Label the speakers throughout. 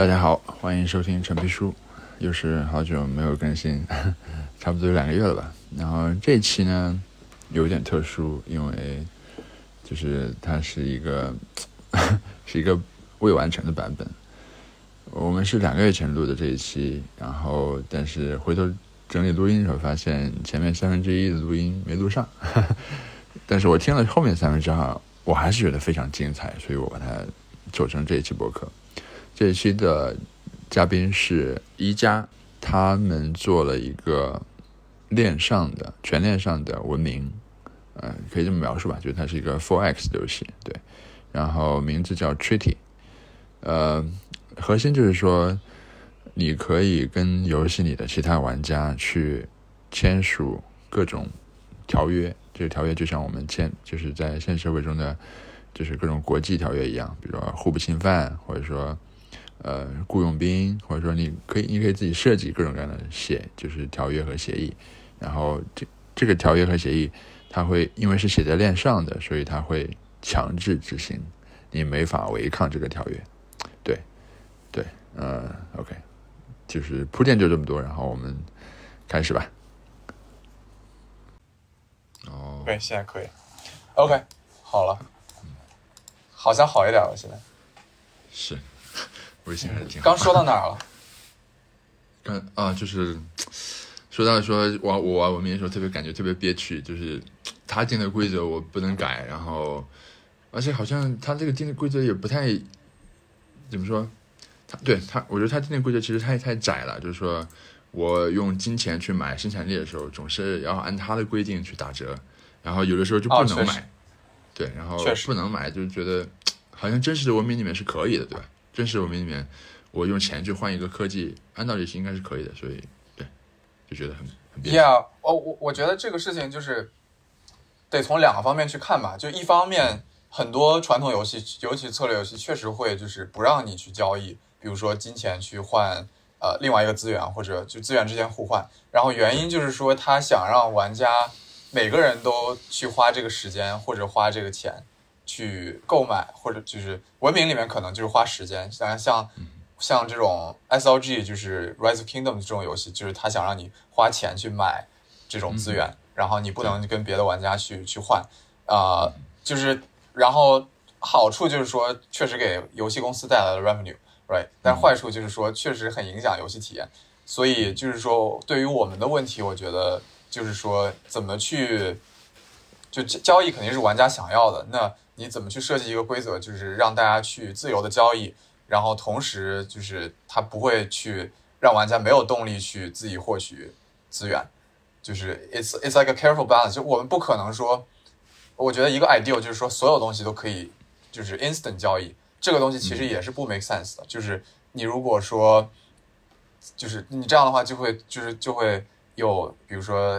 Speaker 1: 大家好，欢迎收听陈皮书，又是好久没有更新，差不多有两个月了吧。然后这一期呢，有点特殊，因为就是它是一个 是一个未完成的版本。我们是两个月前录的这一期，然后但是回头整理录音的时候，发现前面三分之一的录音没录上。但是我听了后面三分之二，我还是觉得非常精彩，所以我把它做成这一期博客。这一期的嘉宾是一加，他们做了一个链上的全链上的文明，呃，可以这么描述吧，就是它是一个 Four X 游戏，对，然后名字叫 Treaty，呃，核心就是说你可以跟游戏里的其他玩家去签署各种条约。这个条约就像我们签，就是在现实社会中的，就是各种国际条约一样，比如说互不侵犯，或者说，呃，雇佣兵，或者说你可以，你可以自己设计各种各样的协，就是条约和协议。然后这这个条约和协议，它会因为是写在链上的，所以它会强制执行，你没法违抗这个条约。对，对，呃，OK，就是铺垫就这么多，然后我们开始吧。哦，
Speaker 2: 对，现在可以。OK，好了，好像好一点了。现在
Speaker 1: 是微信还是挺好。
Speaker 2: 刚说到哪儿了？
Speaker 1: 刚啊，就是说到说玩我玩文明的时候，特别感觉特别憋屈，就是他定的规则我不能改，然后而且好像他这个定的规则也不太怎么说，他对他，我觉得他定的规则其实太太窄了，就是说。我用金钱去买生产力的时候，总是要按他的规定去打折，然后有的时候就不能买，对，然后不能买，就觉得好像真实的文明里面是可以的，对吧？真实文明里面，我用钱去换一个科技，按道理是应该是可以的，所以对，就觉得很很。
Speaker 2: Yeah，哦，我我觉得这个事情就是得从两个方面去看吧，就一方面，很多传统游戏，尤其策略游戏，确实会就是不让你去交易，比如说金钱去换。呃，另外一个资源或者就资源之间互换，然后原因就是说他想让玩家每个人都去花这个时间或者花这个钱去购买，或者就是文明里面可能就是花时间，像像像这种 S L G 就是 Rise of Kingdoms 这种游戏，就是他想让你花钱去买这种资源，然后你不能跟别的玩家去去换，啊，就是然后好处就是说确实给游戏公司带来了 revenue。Right，但坏处就是说，确实很影响游戏体验。所以就是说，对于我们的问题，我觉得就是说，怎么去就交易肯定是玩家想要的。那你怎么去设计一个规则，就是让大家去自由的交易，然后同时就是它不会去让玩家没有动力去自己获取资源。就是 it's it's like a careful balance。就我们不可能说，我觉得一个 ideal 就是说，所有东西都可以就是 instant 交易。这个东西其实也是不 make sense 的，就是你如果说，就是你这样的话，就会就是就会有，比如说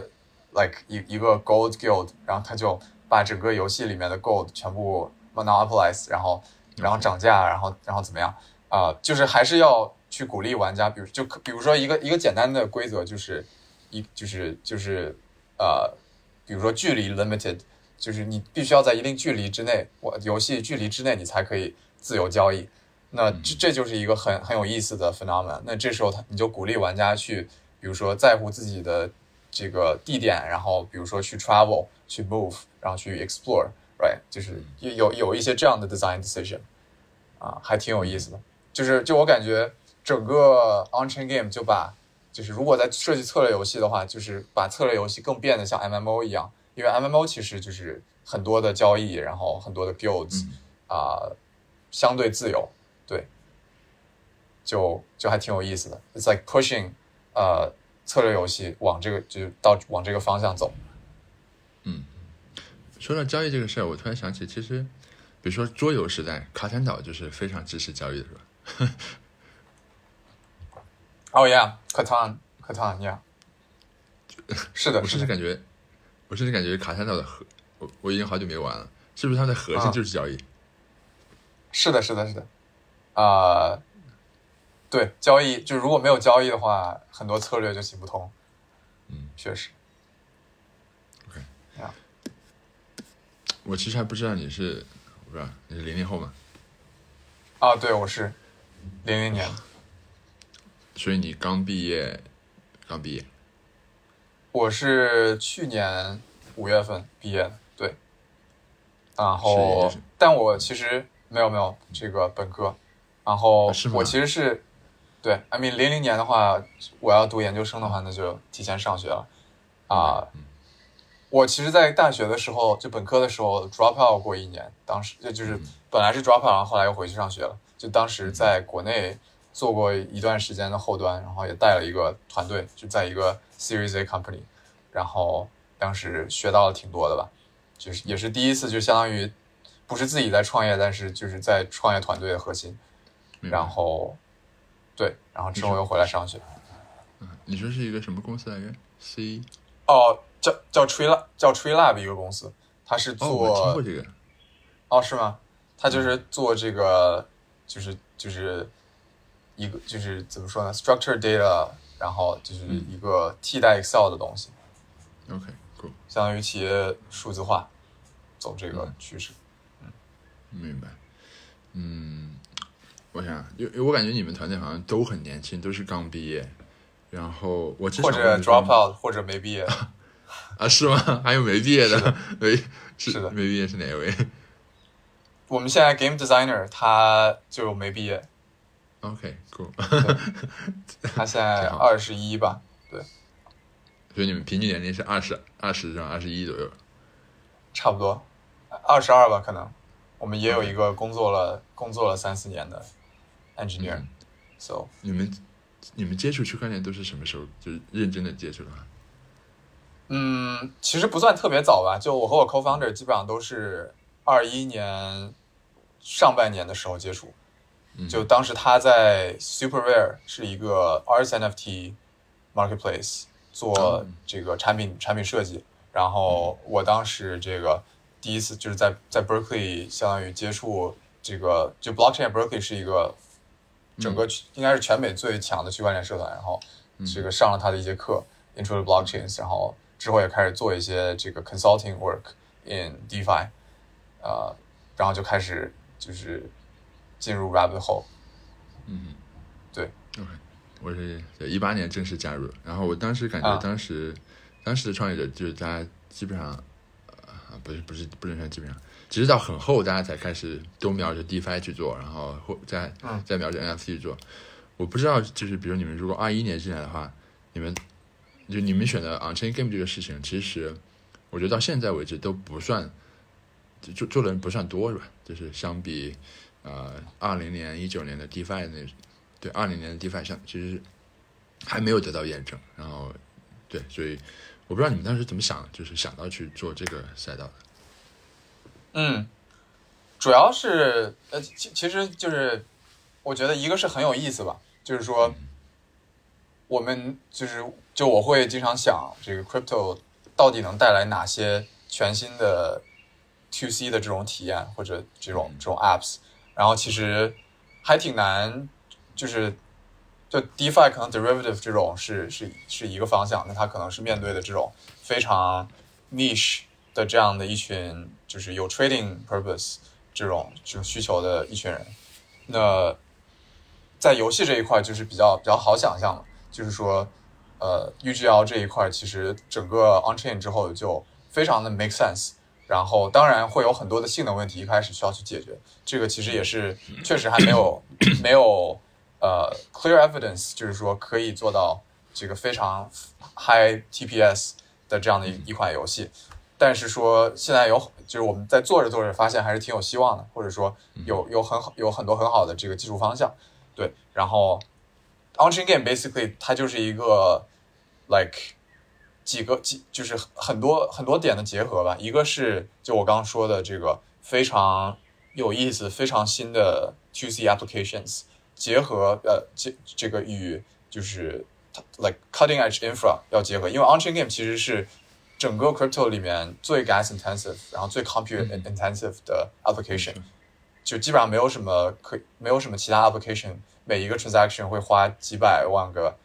Speaker 2: ，like 一一个 gold guild，然后他就把整个游戏里面的 gold 全部 monopolize，然后然后涨价，然后然后怎么样啊？就是还是要去鼓励玩家，比如就比如说一个一个简单的规则，就是一就是就是呃，比如说距离 limited，就是你必须要在一定距离之内，我游戏距离之内你才可以。自由交易，那这这就是一个很很有意思的 phenomenon。那这时候他你就鼓励玩家去，比如说在乎自己的这个地点，然后比如说去 travel，去 move，然后去 explore，right？就是有有一些这样的 design decision，啊，还挺有意思的。就是就我感觉整个 on-chain game 就把就是如果在设计策略游戏的话，就是把策略游戏更变得像 MMO 一样，因为 MMO 其实就是很多的交易，然后很多的 guilds 啊。相对自由，对，就就还挺有意思的。It's like pushing，呃，策略游戏往这个就到往这个方向走。
Speaker 1: 嗯，说到交易这个事儿，我突然想起，其实，比如说桌游时代，卡坦岛就是非常支持交易的，是吧？
Speaker 2: 哦，Yeah，卡坦，卡坦，Yeah，是的，
Speaker 1: 我甚至感觉，我甚至感觉卡坦岛的核，我我已经好久没玩了，是不是它的核心就是交易？
Speaker 2: 是的，是的，是的，啊，对，交易就如果没有交易的话，很多策略就行不通。
Speaker 1: 嗯，
Speaker 2: 确实。
Speaker 1: OK，啊，我其实还不知道你是，我不知道你是零零后吗？
Speaker 2: 啊，对，我是零零年。
Speaker 1: 所以你刚毕业，刚毕业，
Speaker 2: 我是去年五月份毕业的，对。然后，但我其实没有没有这个本科，然后我其实是，对，I mean 零零年的话，我要读研究生的话，那就提前上学了，啊、
Speaker 1: 嗯
Speaker 2: 我其实，在大学的时候，就本科的时候 drop out 过一年，当时就就是
Speaker 1: 嗯
Speaker 2: 本来是 drop out，然后后来又回去上学了。就当时在国内做过一段时间的后端，然后也带了一个团队，就在一个 Series A company，然后当时学到了挺多的吧，就是也是第一次，就相当于不是自己在创业，但是就是在创业团队的核心。然后对，然后之后又回来上学。
Speaker 1: 你说是一个什么公司来着？C
Speaker 2: 哦，叫叫 Tree Lab，叫 Tree Lab 一个公司，它是
Speaker 1: 哦，我听
Speaker 2: 做
Speaker 1: 过这个，
Speaker 2: 哦，是吗？他就是做这个，就是就是一个就是怎么说呢？structured data，然后就是一个替代 Excel 的东西
Speaker 1: ，OK，cool，
Speaker 2: 相当于企业数字化走这个趋势。
Speaker 1: 嗯明白。嗯，我想，因为我感觉你们团队好像都很年轻，都是刚毕业。然后我
Speaker 2: 或者 drop out，或者没毕业。
Speaker 1: 啊？是吗？还有没毕业的？没是
Speaker 2: 是的
Speaker 1: 没毕业是哪一位
Speaker 2: 我们现在 game designer 他就没毕业
Speaker 1: ，？OK，cool。
Speaker 2: 他现在二十一吧，对
Speaker 1: 所以你们平均年龄是二十二十到二十一左右。
Speaker 2: 差不多二十二吧，可能。我们也有一个工作了工作了三四年的 engineer，、
Speaker 1: 嗯
Speaker 2: so
Speaker 1: 你们你们接触区块链都是什么时候就是认真的接触的？
Speaker 2: 嗯，其实不算特别早吧，就我和我 co-founder 基本上都是二一年上半年的时候接触，
Speaker 1: 嗯。
Speaker 2: 就当时他在 Superware 是一个 Arts NFT marketplace 做
Speaker 1: 哦
Speaker 2: 这个产品产品设计，然后我当时这个第一次就是在在 Berkeley 相当于接触这个就 blockchain Berkeley 是一个整个应该是全美最强的区块链社团，然后这个上了他的一节课 Intro to Blockchains，然后之后也开始做一些这个 consulting work in DeFi，呃，然后就开始就是进入 rabbit hole。
Speaker 1: 嗯，
Speaker 2: 对
Speaker 1: ，OK，我是一八年正式加入，然后我当时感觉
Speaker 2: 啊。
Speaker 1: 当时、当时的创业者就是大家基本上，呃，不是不是不能说基本上，直到很后大家才开始都瞄着 DeFi 去做，然后或再
Speaker 2: 嗯。
Speaker 1: 再瞄着 NFT 去做。我不知道，就是比如你们如果二一年进来的话，你们就你们选的 on-chain game 这个事情，其实我觉得到现在为止都不算，就做做的人不算多是吧？就是相比呃二零年、一九年的 DeFi 那对二零年的 DeFi 相其实还没有得到验证，然后对，所以我不知道你们当时怎么想的，就是想到去做这个赛道的。
Speaker 2: 嗯，主要是呃，其其实就是我觉得一个是很有意思吧，就是说我们就是就我会经常想这个 crypto 到底能带来哪些全新的 to C 的这种体验或者这种这种 apps，然后其实还挺难，就是就 DeFi 可能 derivative 这种是是是一个方向，那它可能是面对的这种非常 niche 的这样的一群，就是有 trading purpose 这种这种需求的一群人。那在游戏这一块就是比较比较好想象了，就是说，呃，UGL 这一块其实整个 on chain 之后就非常的 make sense。然后当然会有很多的性能问题，一开始需要去解决。这个其实也是确实还没有 没有呃 clear evidence，就是说可以做到这个非常 high TPS 的这样的一一款游戏。但是说现在有就是我们在做着做着发现还是挺有希望的，或者说有有很好有很多很好的这个技术方向。对，然后 on-chain game basically 它就是一个 like 几个几就是很多很多点的结合吧。一个是就我刚刚说的这个非常有意思、非常新的 to C applications，结合呃这这个与就是它 like cutting edge infra 要结合，因为 on-chain game 其实是整个 crypto 里面最 gas intensive，然后最 compute intensive 的 application，、就基本上没有什么可没有什么其他 application 每一个 transaction 会花几百万个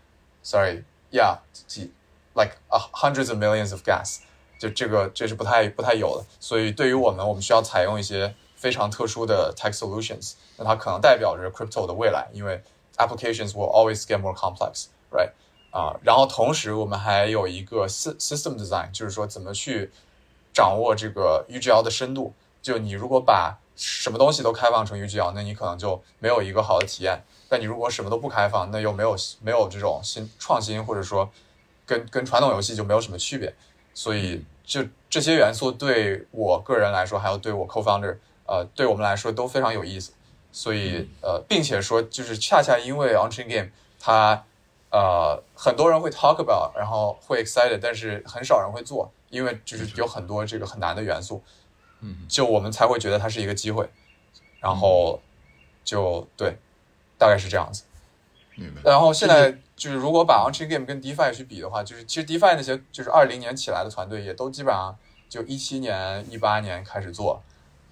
Speaker 2: ，sorry，yeah，几 like a hundreds of millions of gas，就这个这是不太不太有的，所以对于我们，我们需要采用一些非常特殊的 tech solutions，那它可能代表着 crypto 的未来，因为 applications will always get more complex, right? 啊、然后同时我们还有一个 sy- system design，就是说怎么去掌握这个 UGL 的深度。就你如果把什么东西都开放成 UGL，那你可能就没有一个好的体验。但你如果什么都不开放，那又没有没有这种新创新，或者说跟跟传统游戏就没有什么区别。所以就这些元素对我个人来说，还有对我 co-founder，呃，对我们来说都非常有意思。所以呃，并且说就是恰恰因为 on-chain game 它呃很多人会 talk about，然后会 excited，但是很少人会做，因为就是有很多这个很难的元素，
Speaker 1: 嗯，
Speaker 2: 就我们才会觉得它是一个机会，然后就对，大概是这样子。
Speaker 1: 明白。
Speaker 2: 然后现在就是如果把 on-chain game 跟 DeFi 去比的话，就是其实 DeFi 那些就是二零年起来的团队也都基本上就一七年、一八年开始做，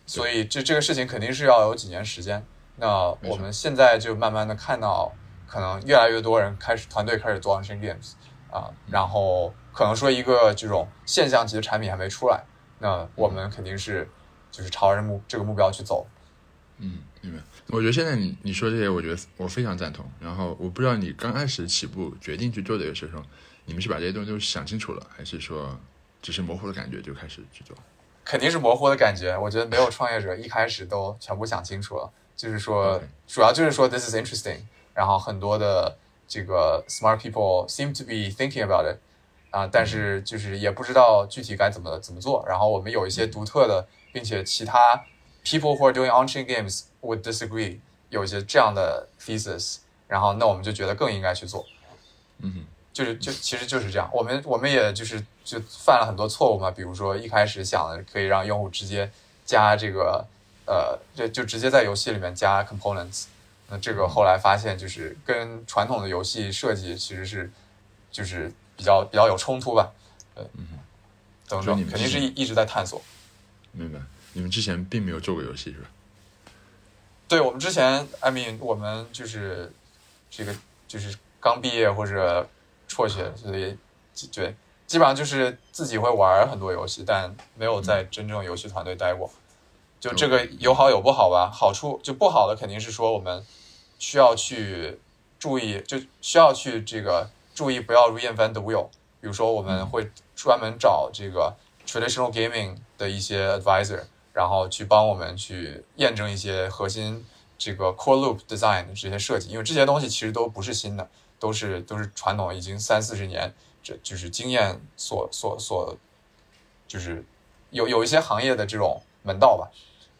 Speaker 2: 所以这这个事情肯定是要有几年时间。那我们现在就慢慢的看到，可能越来越多人开始团队开始做 on-chain games 啊，然后可能说一个这种现象级的产品还没出来，那我们肯定是就是朝着目这个目标去走。
Speaker 1: 嗯，明白。我觉得现在你你说这些，我觉得我非常赞同。然后我不知道你刚开始起步决定去做这个事的时候，你们是把这些东西都想清楚了，还是说只是模糊的感觉就开始去做？
Speaker 2: 肯定是模糊的感觉。我觉得没有创业者一开始都全部想清楚了，就是说主要就是说 this is interesting，然后很多的这个 smart people seem to be thinking about it，啊、但是就是也不知道具体该怎么怎么做。然后我们有一些独特的，并且其他 people who are doing on-chain games would disagree，有一些这样的 thesis，然后那我们就觉得更应该去做。
Speaker 1: 嗯哼，
Speaker 2: 就是就其实就是这样，我们我们也就是就犯了很多错误嘛，比如说一开始想的可以让用户直接加这个呃，就就直接在游戏里面加 components，那这个后来发现就是跟传统的游戏设计其实是就是比较比较有冲突吧，呃，等
Speaker 1: 所以你们
Speaker 2: 等肯定是一一直在探索。
Speaker 1: 明白。你们之前并没有做过游戏是吧？
Speaker 2: 对我们之前，I mean，我们就是这个就是刚毕业或者辍学，所以对，基本上就是自己会玩很多游戏，但没有在真正游戏团队待过。就这个有好有不好吧。好处就不好的肯定是说我们需要去注意，就需要去这个注意不要 reinvent the wheel。比如说我们会专门找这个 traditional gaming 的一些 advisor，然后去帮我们去验证一些核心这个 core loop design 的这些设计，因为这些东西其实都不是新的，都是都是传统，已经三四十年，这就是经验所所所，就是有有一些行业的这种门道吧，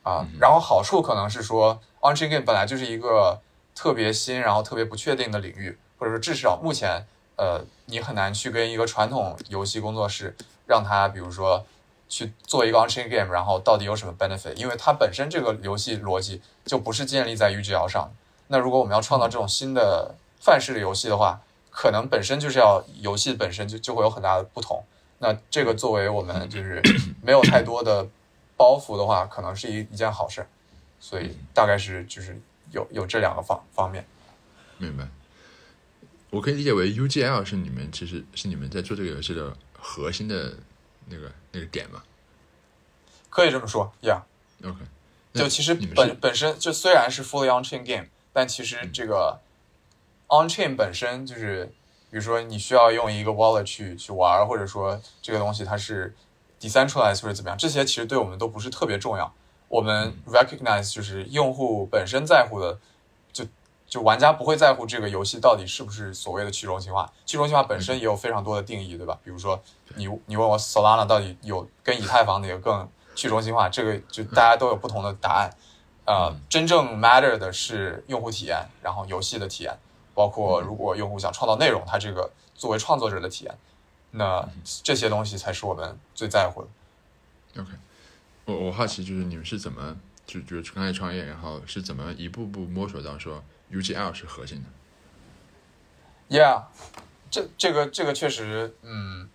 Speaker 2: 啊，然后好处可能是说 on-chain game 本来就是一个特别新，然后特别不确定的领域，或者说至少目前，呃，你很难去跟一个传统游戏工作室让他，比如说去做一个 on-chain game，然后到底有什么 benefit？因为它本身这个游戏逻辑就不是建立在 UGL 上。那如果我们要创造这种新的范式的游戏的话，可能本身就是要游戏本身就就会有很大的不同。那这个作为我们就是 没有太多的包袱的话，可能是一一件好事。所以大概是就是有有这两个方方面。
Speaker 1: 明白。我可以理解为 UGL 是你们其实是你们在做这个游戏的核心的那个那个点嘛
Speaker 2: 可以这么说，Yeah。
Speaker 1: ？OK，那
Speaker 2: 就其实本本身就虽然是 fully on-chain game，但其实这个 on-chain 本身就是，比如说你需要用一个 wallet 去去玩，或者说这个东西它是 decentralized 或者怎么样，这些其实对我们都不是特别重要。我们 recognize 就是用户本身在乎的，就就玩家不会在乎这个游戏到底是不是所谓的去中心化。去中心化本身也有非常多的定义，对吧？比如说你你问我 Solana 到底有跟以太坊哪个更去中心化，这个就大家都有不同的答案。呃，真正 matter 的是用户体验，然后游戏的体验，包括如果用户想创造内容，他这个作为创作者的体验，那这些东西才是我们最在乎的。
Speaker 1: OK，我我好奇就是你们是怎么就就是刚开始创业，然后是怎么一步步摸索到说 UGL 是核心的
Speaker 2: ？Yeah，这这个这个确实，嗯，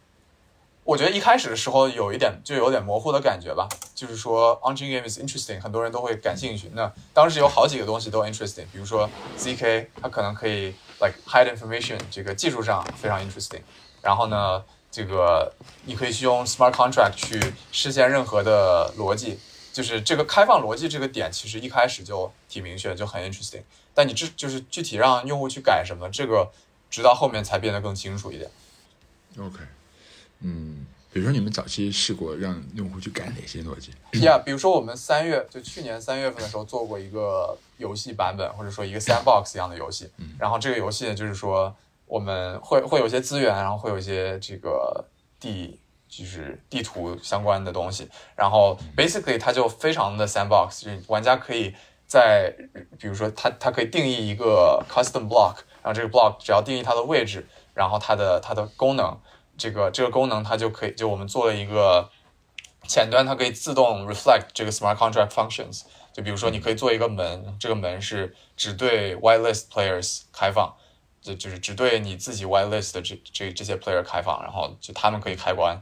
Speaker 2: 我觉得一开始的时候有一点就有点模糊的感觉吧，就是说 on-chain game is interesting，很多人都会感兴趣。那当时有好几个东西都 interesting，比如说 zk，它可能可以 like hide information，这个技术上非常 interesting。然后呢，这个你可以去用 smart contract 去实现任何的逻辑，就是这个开放逻辑这个点，其实一开始就挺明确，就很 interesting。但你这就是具体让用户去改什么，这个直到后面才变得更清楚一点。
Speaker 1: OK，嗯，比如说你们早期试过让用户去改哪些逻辑？
Speaker 2: 呀、比如说我们三月就去年三月份的时候做过一个游戏版本，或者说一个 sandbox 一样的游戏。嗯然后这个游戏呢，就是说我们会会有一些资源，然后会有一些这个地就是地图相关的东西。然后 basically 它就非常的 sandbox，就是玩家可以在比如说它它可以定义一个 custom block，然后这个 block 只要定义它的位置，然后它的它的功能，这个这个功能它就可以就我们做了一个。前端它可以自动 reflect 这个 smart contract functions。就比如说，你可以做一个门，这个门是只对 whitelist players 开放，就就是只对你自己 whitelist 的这这这些 player 开放，然后就他们可以开关。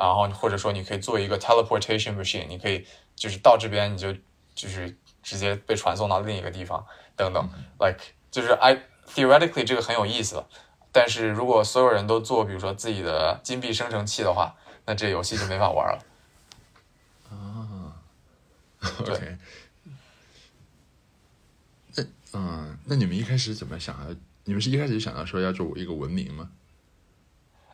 Speaker 2: 然后或者说你可以做一个 teleportation machine，你可以就是到这边你就就是直接被传送到另一个地方等等。Like 就是 I theoretically 这个很有意思，但是如果所有人都做比如说自己的金币生成器的话，那这游戏就没法玩了。
Speaker 1: OK，那嗯，那你们一开始怎么想的？你们是一开始就想到说要做一个文明吗？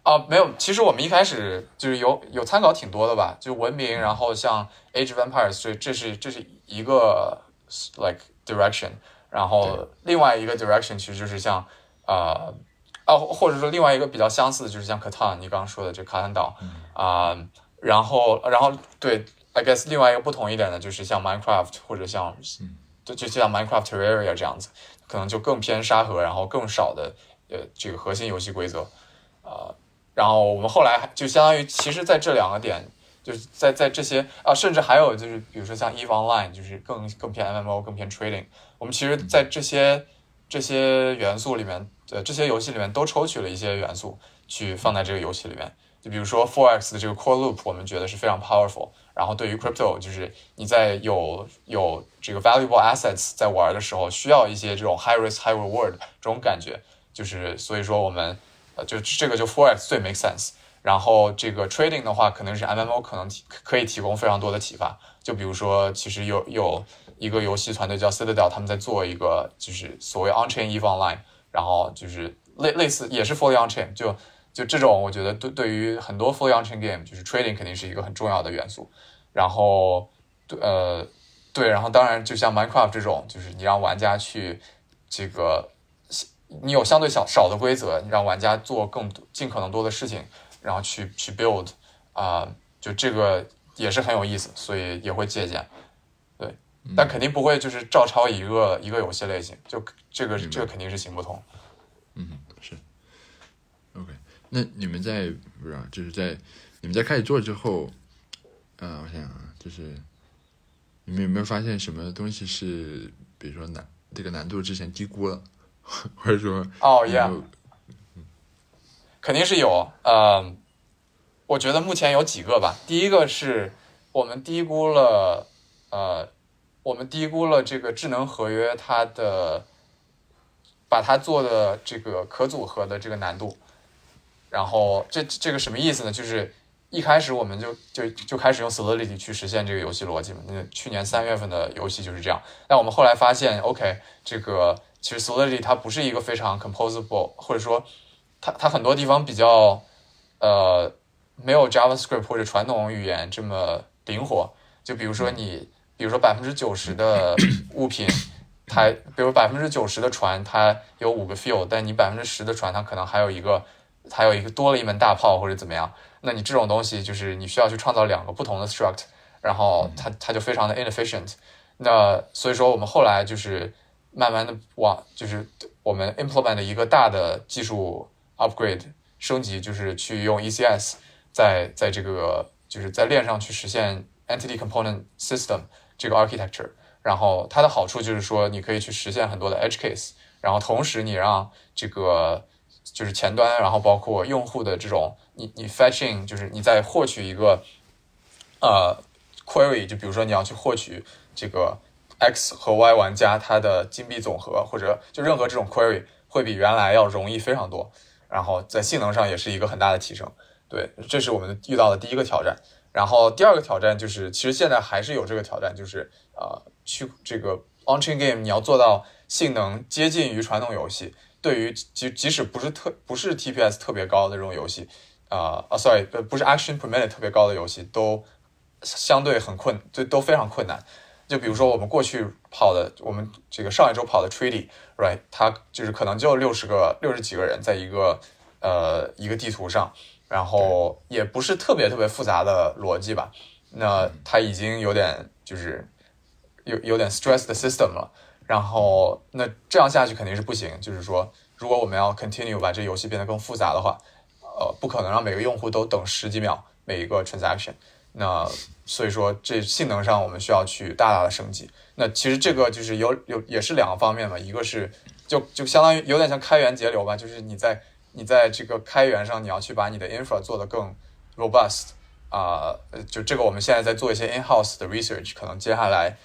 Speaker 2: 啊，没有，其实我们一开始就是有有参考挺多的吧，就文明，然后像 Age of Empires，这这是这是一个 like direction，然后另外一个 direction 其实就是像呃啊，或者说另外一个比较相似的就是像 Catan，你刚刚说的这卡坦岛啊、然后然后对，I guess 另外一个不同一点的就是像 Minecraft 或者像就就像 Minecraft Terraria 这样子，可能就更偏沙盒，然后更少的呃这个核心游戏规则。啊，然后我们后来就相当于，其实在这两个点，就是在在这些啊，甚至还有就是，比如说像 EVE Online，就是更更偏 MMO，更偏 trading。我们其实，在这些这些元素里面，呃，这些游戏里面都抽取了一些元素去放在这个游戏里面。就比如说 Forex 的这个 Core Loop，我们觉得是非常 powerful。然后对于 Crypto，就是你在有有这个 valuable assets 在玩的时候，需要一些这种 high risk high reward 这种感觉。就是所以说我们呃，就这个就 Forex 最 make sense。然后这个 trading 的话，可能是 MMO 可能提可以提供非常多的启发。就比如说，其实有有一个游戏团队叫 Citadel，他们在做一个就是所谓 on-chain EVE Online，然后就是类类似也是 fully on-chain，就就这种我觉得对对于很多 fully on-chain game，就是 trading 肯定是一个很重要的元素。然后对呃对，然后当然就像 Minecraft 这种，就是你让玩家去这个你有相对小少的规则，你让玩家做更多尽可能多的事情，然后去去 build 啊、就这个也是很有意思，所以也会借鉴。对，但肯定不会就是照抄一个一个游戏类型，就这个这个肯定是行不通。
Speaker 1: 嗯，是。OK，那你们在不是啊就是在你们在开始做之后，呃，我想想啊，就是你们有没有发现什么东西是，比如说难这个难度之前低估了，或者说
Speaker 2: 哦，Yeah，肯定是有。嗯，我觉得目前有几个吧。第一个是我们低估了，呃，我们低估了这个智能合约它的，把它做的这个可组合的这个难度。然后这这个什么意思呢？就是一开始我们就就就开始用 Solidity 去实现这个游戏逻辑嘛。那去年三月份的游戏就是这样。但我们后来发现，OK，这个其实 Solidity 它不是一个非常 composable，或者说它它很多地方比较呃没有 JavaScript 或者传统语言这么灵活。就比如说你，比如说百分之九十的物品，它比如百分之九十的船它有五个 field，但你百分之十的船它可能还有一个还有一个多了一门大炮或者怎么样。那你这种东西就是你需要去创造两个不同的 struct，然后它它就非常的 inefficient。那所以说我们后来就是慢慢的往就是我们 implement 的一个大的技术 upgrade 升级，就是去用 ECS 在在这个就是在链上去实现 entity component system 这个 architecture。然后它的好处就是说你可以去实现很多的 edge case，然后同时你让这个就是前端，然后包括用户的这种你你 fetching 就是你在获取一个呃 query，就比如说你要去获取这个 X 和 Y 玩家他的金币总和，或者就任何这种 query 会比原来要容易非常多，然后在性能上也是一个很大的提升。对，这是我们遇到的第一个挑战。然后第二个挑战就是，其实现在还是有这个挑战，就是呃，去这个 on-chain game 你要做到性能接近于传统游戏，对于即即使不是特不是 TPS 特别高的这种游戏，啊啊，sorry，不是 action per minute 特别高的游戏，都相对很困，对，都非常困难。就比如说我们过去跑的，我们这个上一周跑的 Treaty，right，它就是可能就六十个六十几个人在一个呃一个地图上，然后也不是特别特别复杂的逻辑吧。那它已经有点就是有有点 stress 的 system 了。然后那这样下去肯定是不行。就是说，如果我们要 continue 把这游戏变得更复杂的话，呃，不可能让每个用户都等十几秒每一个 transaction。那所以说，这性能上我们需要去大大的升级。那其实这个就是有有也是两个方面嘛，一个是就就相当于有点像开源节流吧，就是你在你在这个开源上，你要去把你的 infra 做得更 robust 啊，就这个我们现在在做一些 in house 的 research，可能接下来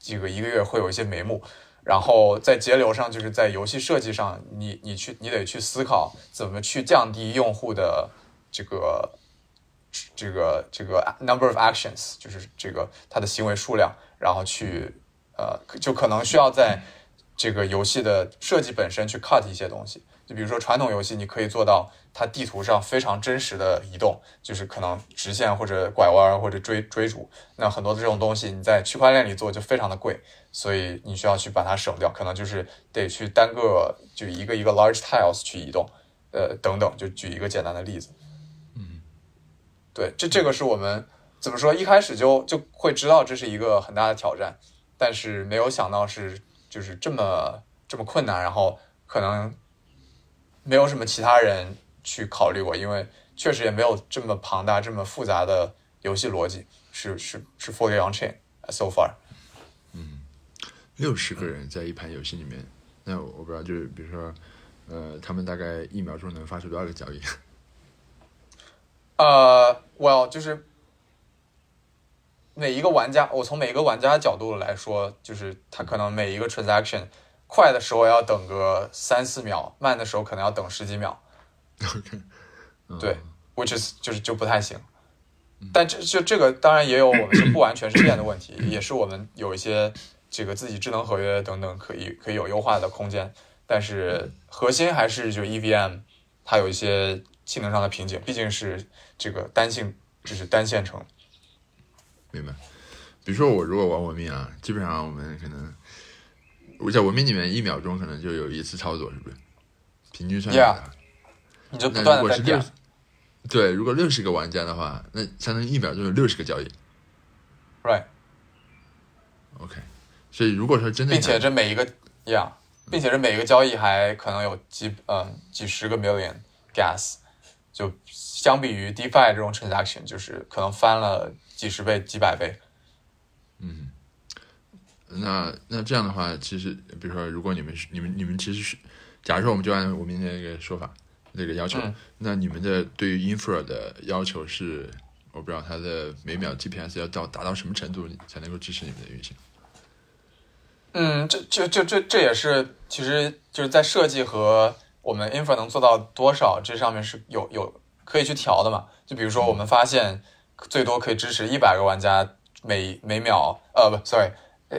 Speaker 2: 这个一个月会有一些眉目。然后在节流上，就是在游戏设计上，你你去你得去思考怎么去降低用户的这个。这个这个 number of actions 就是这个它的行为数量，然后去呃，就可能需要在这个游戏的设计本身去 cut 一些东西。就比如说传统游戏，你可以做到它地图上非常真实的移动，就是可能直线或者拐弯或者追追逐。那很多的这种东西你在区块链里做就非常的贵，所以你需要去把它省掉，可能就是得去单个就一个一个 large tiles 去移动，呃等等。就举一个简单的例子。对，这这个是我们怎么说？一开始就就会知道这是一个很大的挑战，但是没有想到是就是这么这么困难，然后可能没有什么其他人去考虑过，因为确实也没有这么庞大、这么复杂的游戏逻辑，是是是 fully on chain so far。
Speaker 1: 嗯，六十个人在一盘游戏里面，那我不知道，就是比如说，呃，他们大概一秒钟能发出多少个交易？
Speaker 2: 呃，Well，就是每一个玩家，我从每一个玩家角度来说，就是他可能每一个 transaction 快的时候要等个三四秒，慢的时候可能要等十几秒。
Speaker 1: OK，
Speaker 2: 对，which is 就是就不太行。但这就这个当然也有我们是不完全是链的问题，也是我们有一些这个自己智能合约等等可以可以有优化的空间。但是核心还是就 EVM，它有一些性能上的瓶颈，毕竟是。这个单性就是单线程，
Speaker 1: 明白。比如说我如果玩文明啊，基本上我们可能我在文明里面一秒钟可能就有一次操作，是不是？平均算下来，
Speaker 2: 你就不断的在
Speaker 1: 点。对，如果六十个玩家的话，那相当于一秒钟有六十个交易。
Speaker 2: Right。
Speaker 1: OK。所以如果说真的，
Speaker 2: 并且这每一个，Yeah，并且这每一个交易还可能有几嗯几十个 million gas，就。相比于 DeFi 这种 transaction，就是可能翻了几十倍、几百倍。
Speaker 1: 嗯，那那这样的话，其实比如说，如果你们是你们你们其实是，假如说我们就按我明天那个说法那个要求，那你们的对于 infra 的要求是，我不知道它的每秒 GPS 要到达到什么程度才能够支持你们的运行？
Speaker 2: 嗯，这这这这这也是，其实就是在设计和我们 infra 能做到多少这上面是有有。可以去调的嘛？就比如说，我们发现最多可以支持一百个玩家每每秒，呃，不，sorry，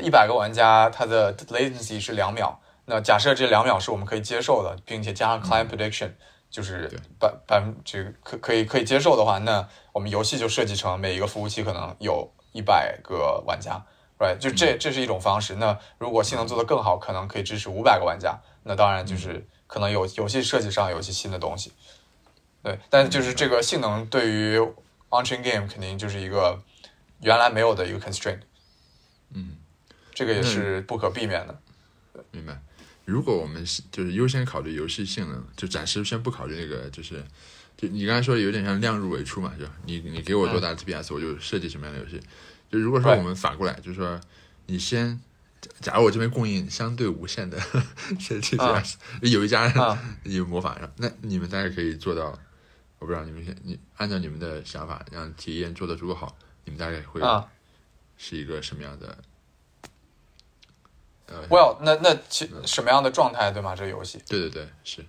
Speaker 2: 一百个玩家它的 latency 是两秒。那假设这两秒是我们可以接受的，并且加上 client prediction，就是百百分这个可可以可以接受的话，那我们游戏就设计成每一个服务器可能有一百个玩家，right？就这这是一种方式。那如果性能做得更好，可能可以支持五百个玩家。那当然就是可能有游戏设计上有一些新的东西。对，但就是这个性能对于 on-chain game 肯定就是一个原来没有的一个 constraint。
Speaker 1: 嗯，
Speaker 2: 这个也是不可避免的。
Speaker 1: 明白。如果我们就是优先考虑游戏性能，就暂时先不考虑那个，就是就你刚才说有点像量入为出嘛，就你你给我多大的 TPS，我就设计什么样的游戏。就如果说我们反过来，就是说你先，假如我这边供应相对无限的 TPS，有一家 有模仿，那你们大概可以做到。我不知道你们先，你按照你们的想法，让体验做的足够好，你们大概会是一个什么样的？呃
Speaker 2: ，Well，那那其什么样的状态对吗？这个游戏？
Speaker 1: 对对对，是。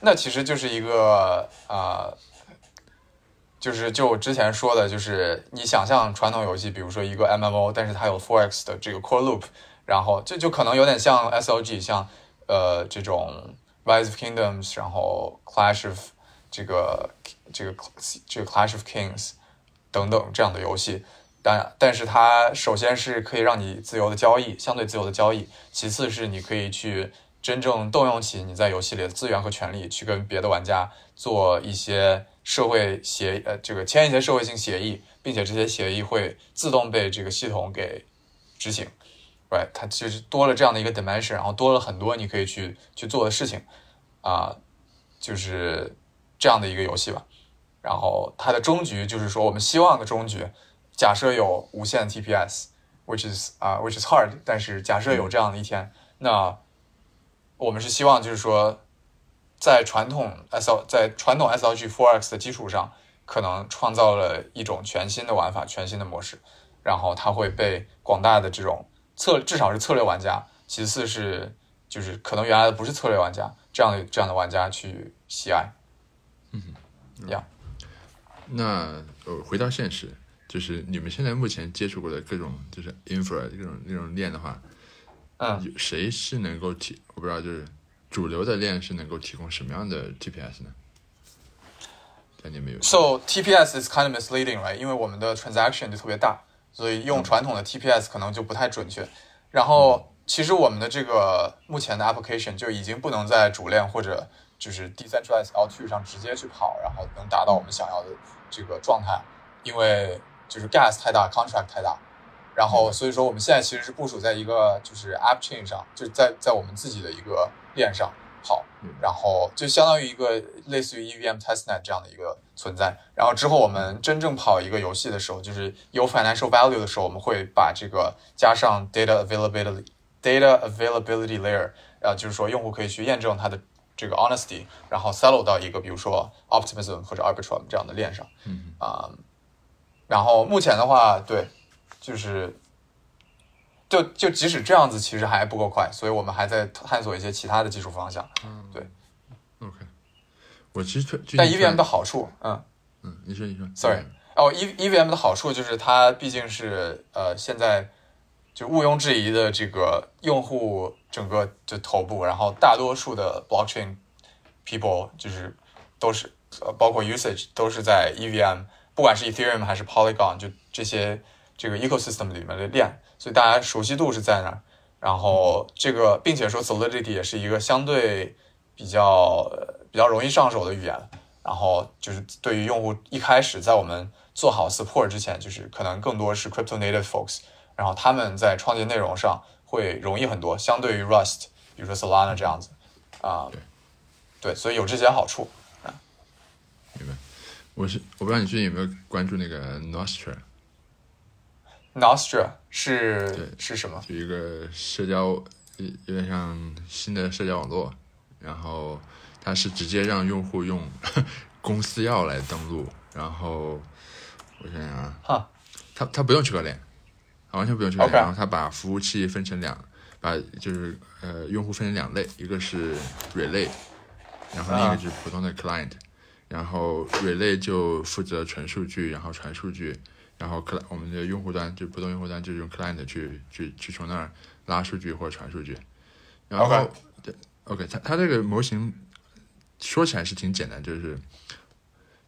Speaker 2: 那其实就是一个啊，就是就之前说的，就是你想象传统游戏，比如说一个 MMO，但是它有 Forex 的这个 core loop，然后这就可能有点像 SLG，像呃这种 Rise of Kingdoms，然后 Clash of 这个这个这个 Clash of Kings 等等这样的游戏。但但是它首先是可以让你自由的交易，相对自由的交易；其次是你可以去真正动用起你在游戏里的资源和权利，去跟别的玩家做一些社会协呃这个签一些社会性协议，并且这些协议会自动被这个系统给执行。right，它就是多了这样的一个 dimension，然后多了很多你可以去去做的事情啊，就是这样的一个游戏吧。然后它的终局就是说，我们希望的终局。假设有无限 TPS，which is 啊，which is hard，但是假设有这样的一天，那我们是希望就是说，在传统 SL 在传统 SLG Four X 的基础上，可能创造了一种全新的玩法、全新的模式，然后它会被广大的这种策至少是策略玩家，其次是就是可能原来的不是策略玩家这样的这样的玩家去喜爱。
Speaker 1: 嗯，
Speaker 2: 呀，
Speaker 1: 那呃，回到现实。就是你们现在目前接触过的各种就是 infra 这种那种链的话，
Speaker 2: 嗯，
Speaker 1: 谁是能够提？我不知道，就是主流的链是能够提供什么样的 TPS 呢？在你们有
Speaker 2: ？So TPS is kind of misleading, right？因为我们的 transaction 就特别大，所以用传统的 TPS 可能就不太准确。然后其实我们的这个目前的 application 就已经不能在主链或者就是 decentralized L2 上直接去跑，然后能达到我们想要的这个状态，因为就是 gas 太大，contract 太大，然后所以说我们现在其实是部署在一个就是 app chain 上，就在在我们自己的一个链上跑，然后就相当于一个类似于 EVM testnet 这样的一个存在。然后之后我们真正跑一个游戏的时候，就是有 financial value 的时候，我们会把这个加上 data availability data availability layer，呃，就是说用户可以去验证它的这个 honesty，然后 settle 到一个比如说 optimism 或者 arbitrum 这样的链上，
Speaker 1: 嗯
Speaker 2: 啊。然后目前的话，对，就是，就就即使这样子，其实还不够快，所以我们还在探索一些其他的技术方向。
Speaker 1: 嗯，
Speaker 2: 对。
Speaker 1: OK，我其实
Speaker 2: 但 EVM 的好处，
Speaker 1: 嗯嗯，你说你说
Speaker 2: ，Sorry，哦，E EVM 的好处就是它毕竟是呃现在就毋庸置疑的这个用户整个就头部，然后大多数的 Blockchain people 就是都是呃包括 usage 都是在 EVM。不管是 Ethereum 还是 Polygon，就这些这个 ecosystem 里面的链，所以大家熟悉度是在那儿。然后这个，并且说 Solidity 也是一个相对比较比较容易上手的语言。然后就是对于用户一开始在我们做好 support 之前，就是可能更多是 crypto native folks，然后他们在创建内容上会容易很多，相对于 Rust，比如说 Solana 这样子啊，对，所以有这些好处啊。
Speaker 1: 明白。我是我不知道你最近有没有关注那个
Speaker 2: Nostra，Nostra 是是什么？
Speaker 1: 就一个社交，有有点像新的社交网络，然后它是直接让用户用 公司钥来登录，然后我想想啊，
Speaker 2: 哈，
Speaker 1: 它它不用区块链，完全不用区块链，然后它把服务器分成两，把就是呃用户分成两类，一个是 relay，然后另一个就是普通的 client。然后 relay 就负责存数据，然后传数据，然后 cl 我们的用户端就普通用户端就用 client 去去去从那儿拉数据或者传数据。然后对，OK，它它这个模型说起来是挺简单，就是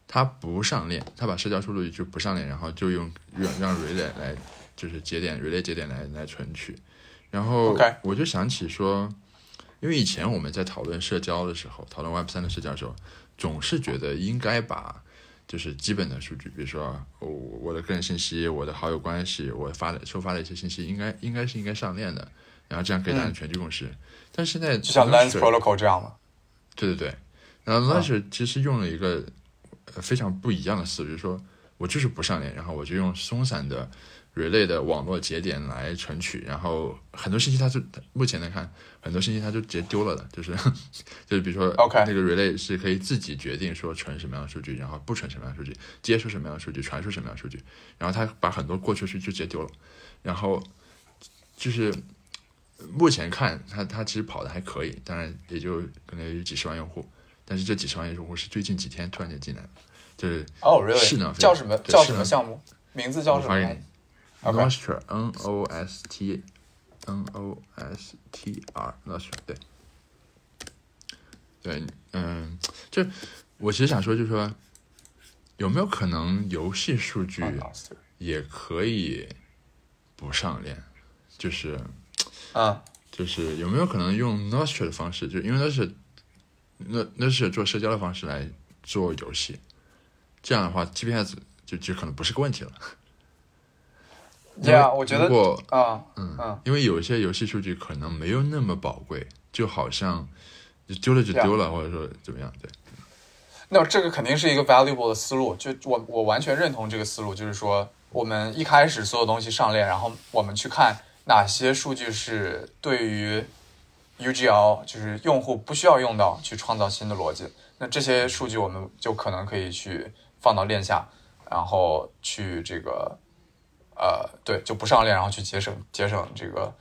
Speaker 1: 它不上链，它把社交数据就不上链，然后就用让让 relay 来就是节点 relay 节点来来存取。然后我就想起说，因为以前我们在讨论社交的时候，讨论 Web 三的社交的时候。总是觉得应该把就是基本的数据，比如说我我的个人信息、我的好友关系、我发的收发的一些信息，应该应该是应该上链的，然后这样可以达成全局共识。但现在
Speaker 2: 就像 Lens Protocol 这样吗？
Speaker 1: 对对对，然后 Lens 其实用了一个非常不一样的思路，就是说我就是不上链，然后我就用松散的。relay 的网络节点来存取，然后很多信息它是目前来看，很多信息它就直接丢了的，就是就是比如说，OK，那个 relay 是可以自己决定说存什么样的数据，然后不存什么样的数据，接收什么样的数据，传输什么样的数据，然后它把很多过去数据就直接丢了，然后就是目前看它它其实跑的还可以，当然也就可能有几十万用户，但是这几十万用户是最近几天突然间进来的，就是
Speaker 2: 哦，really？
Speaker 1: 是呢
Speaker 2: 叫什么叫什么项目？名字叫什么来
Speaker 1: 我发给你？OK，Nostr N O S T N O S T R Nostr 对对嗯，就我其实想说，就是说有没有可能游戏数据也可以不上链？就是
Speaker 2: 啊
Speaker 1: 就是有没有可能用 Nostr 的方式，就因为那是那那是做社交的方式来做游戏，这样的话 GPS 就就可能不是个问题了。因为
Speaker 2: ，Yeah，我觉得啊，嗯嗯
Speaker 1: 因为有一些游戏数据可能没有那么宝贵，就好像就丢了就丢了，或者说怎么样？对，
Speaker 2: 那这个肯定是一个 valuable 的思路，就我我完全认同这个思路，就是说我们一开始所有东西上链，然后我们去看哪些数据是对于 UGL 就是用户不需要用到去创造新的逻辑，那这些数据我们就可能可以去放到链下，然后去这个呃对就不上链，然后去节省节省这个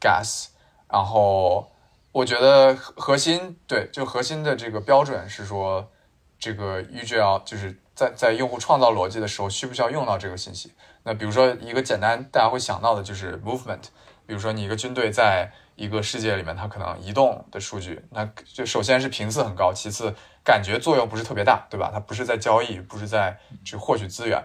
Speaker 2: gas，然后我觉得核心对就核心的这个标准是说。这个 UGL 就是在在用户创造逻辑的时候，需不需要用到这个信息？那比如说一个简单大家会想到的就是 movement，比如说你一个军队在一个世界里面，它可能移动的数据，那就首先是频次很高，其次感觉作用不是特别大，对吧？它不是在交易，不是在去获取资源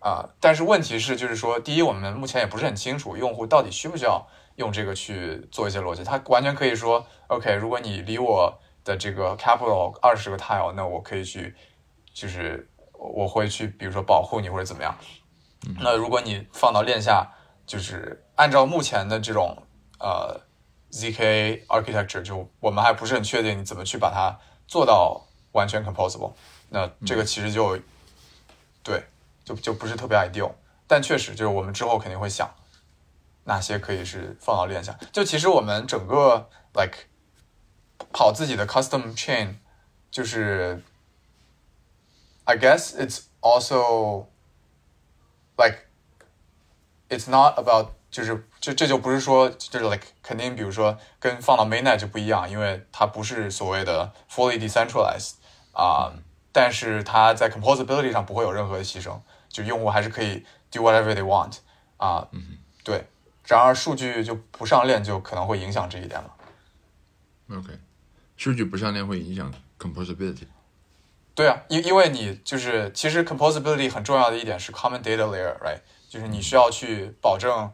Speaker 2: 啊、但是问题是，就是说，第一，我们目前也不是很清楚用户到底需不需要用这个去做一些逻辑，他完全可以说，OK，如果你离我的这个 capital 二十个 tile，那我可以去，就是我会去，比如说保护你或者怎么样。那如果你放到链下，就是按照目前的这种呃 zk architecture，就我们还不是很确定你怎么去把它做到完全 composable。那这个其实就、对，就就不是特别 ideal。但确实就是我们之后肯定会想哪些可以是放到链下。就其实我们整个 like 跑自己的 custom chain，就是 I guess it's also like it's not about 就是这这就不是说就是 like 肯定比如说跟放到 mainnet 就不一样，因为它不是所谓的 fully decentralized 啊、但是它在 composability 上不会有任何的牺牲，就用户还是可以 do whatever they want 啊、对。然而数据就不上链，就可能会影响这一点了。
Speaker 1: OK，数据不上链会影响 composability。
Speaker 2: 对啊，因因为你就是其实 composability 很重要的一点是 common data layer，right？就是你需要去保证，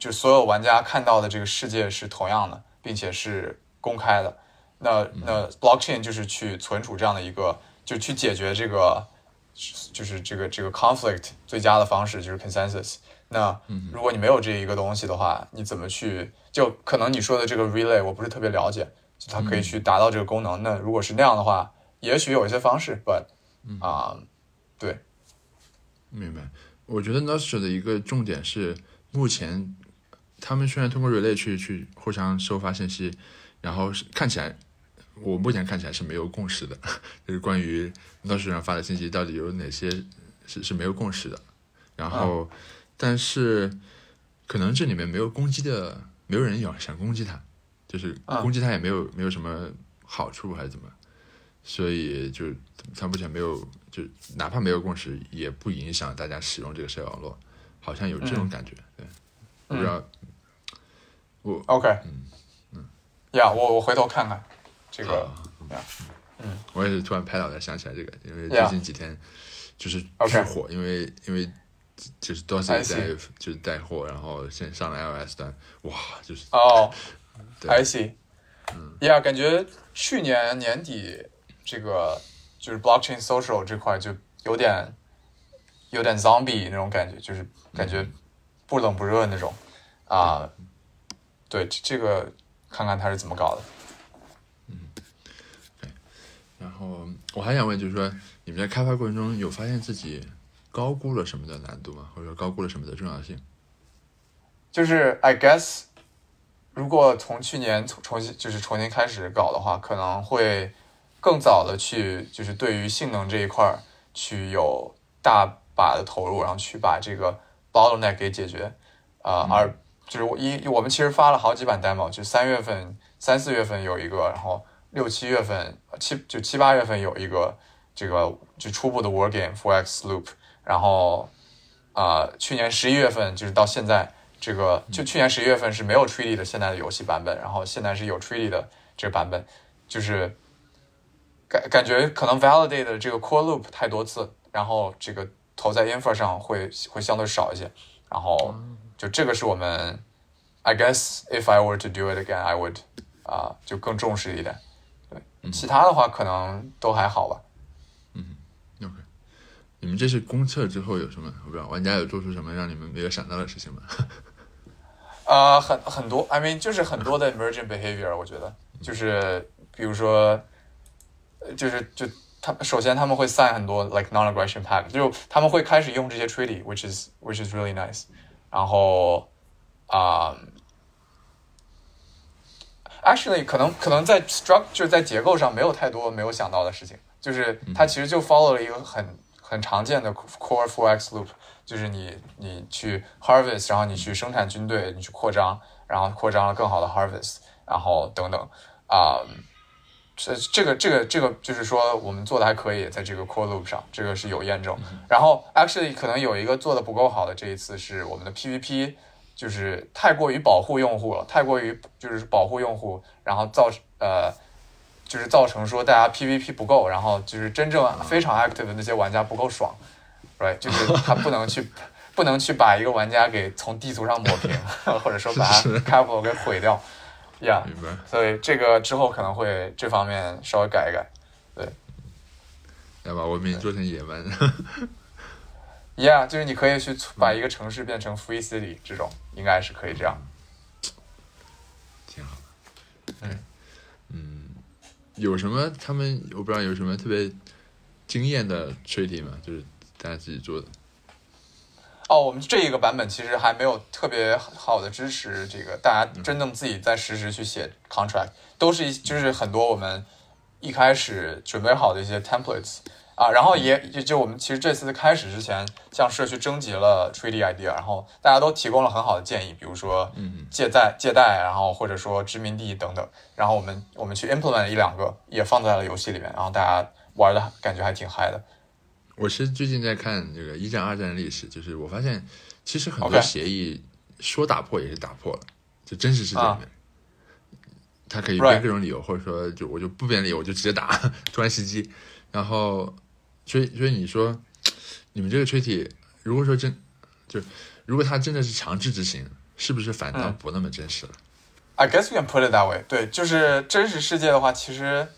Speaker 2: 就所有玩家看到的这个世界是同样的，并且是公开的。那那 blockchain 就是去存储这样的一个，就去解决这个，就是这个这个 conflict 最佳的方式就是 consensus。那如果你没有这一个东西的话，你怎么去？就可能你说的这个 relay 我不是特别了解，就它可以去达到这个功能。那如果是那样的话，也许有一些方式，but 啊、对，
Speaker 1: 明白。我觉得 Nostr 的一个重点是，目前他们虽然通过 relay 去去互相收发信息，然后是看起来，我目前看起来是没有共识的，就是关于 Nostr 上发的信息到底有哪些是是没有共识的。然后，但是可能这里面没有攻击的，没有人想想攻击他，就是
Speaker 2: 啊
Speaker 1: 攻击他也没有没有什么好处还是怎么，所以就他目前没有，就哪怕没有共识，也不影响大家使用这个社交网络，好像有这种感觉，对，不知道，我
Speaker 2: OK，嗯呀，我我回头看看这个
Speaker 1: 嗯。我也是突然拍脑袋想起来这个，因为最近几天就是巨火因为因为就是 Dorsey 在就是带货，然后先上了 iOS 端，哇，就是
Speaker 2: 哦
Speaker 1: 对
Speaker 2: ，I see，呀，感觉去年年底这个就是 blockchain social 这块就有点有点 zombie 那种感觉，就是感觉不冷不热那种。啊。对，这这个看看他是怎么搞的。
Speaker 1: 然后我还想问，就是说你们在开发过程中有发现自己高估了什么的难度吗？或者说高估了什么的重要性？
Speaker 2: 就是 I guess，如果从去年重重新就是重新开始搞的话，可能会更早的去就是对于性能这一块儿去有大把的投入，然后去把这个 bottleneck 给解决啊、而就是我一我们其实发了好几版 demo，就三月份、三四月份有一个，然后六七月份、七就七八月份有一个，这个就初步的 work game for X Loop，然后啊、去年十一月份就是到现在，这个就去年十一月份是没有 Treaty 的现在的游戏版本，然后现在是有 Treaty 的这个版本，就是感感觉可能 Validate 的这个 Core Loop 太多次，然后这个投在 Infra 上会会相对少一些，然后就这个是我们 I guess if I were to do it again I would 啊、就更重视一点，对，其他的话可能都还好吧。
Speaker 1: 嗯 OK，你们这是公测之后有什么？我不知道玩家有做出什么让你们没有想到的事情吗？
Speaker 2: 呃，很很多，I mean，就是很多的 emergent behavior，我觉得就是比如说，呃就是就他首先他们会 sign 很多 like non-aggression pact，就他们会开始用这些 treaty，which is which is really nice。然后啊、actually 可能可能在 structure 在结构上没有太多没有想到的事情，就是它其实就 follow 了一个很很常见的 core four x loop，就是你你去 harvest，然后你去生产军队，你去扩张，然后扩张了更好的 harvest，然后等等啊。这这个这个这个就是说我们做的还可以，在这个 core loop 上，这个是有验证。然后 actually 可能有一个做的不够好的，这一次是我们的 PVP，就是太过于保护用户了，太过于就是保护用户，然后造呃就是造成说大家 PVP 不够，然后就是真正非常 active 的那些玩家不够爽，right？就是他不能去不能去把一个玩家给从地图上抹平，或者说把他 capital 给毁掉，yeah。
Speaker 1: 明白？
Speaker 2: 所以这个之后可能会这方面稍微改一改。
Speaker 1: 对要把文明做成野蛮。
Speaker 2: Yeah，就是你可以去把一个城市变成 free city 这种，应该是可以这样。
Speaker 1: 挺好的。嗯嗯，有什么他们我不知道有什么特别惊艳的 treaty 吗？就是大家自己做的。
Speaker 2: 哦，我们这一个版本其实还没有特别好的支持这个大家真正自己在实时去写 contract，都是一就是很多我们一开始准备好的一些 templates 啊，然后也也就我们其实这次开始之前向社区征集了 treaty idea，然后大家都提供了很好的建议，比如说
Speaker 1: 嗯
Speaker 2: 借贷、借贷，然后或者说殖民地等等，然后我们我们去 implement 一两个，也放在了游戏里面，然后大家玩的感觉还挺嗨的。
Speaker 1: 我是最近在看这个一战、二战的历史，就是我发现其实很多协议说打破也是打破了，就真实世界里面，他可以编各种理由，或者说就我就不编理由，我就直接打，突然袭击，然后所以所以你说你们这个 treaty 如果说真就如果他真的是强制执行，是不是反倒
Speaker 2: 嗯。
Speaker 1: 不那么真实了
Speaker 2: ？I guess you can put it that way。对，就是真实世界的话，其实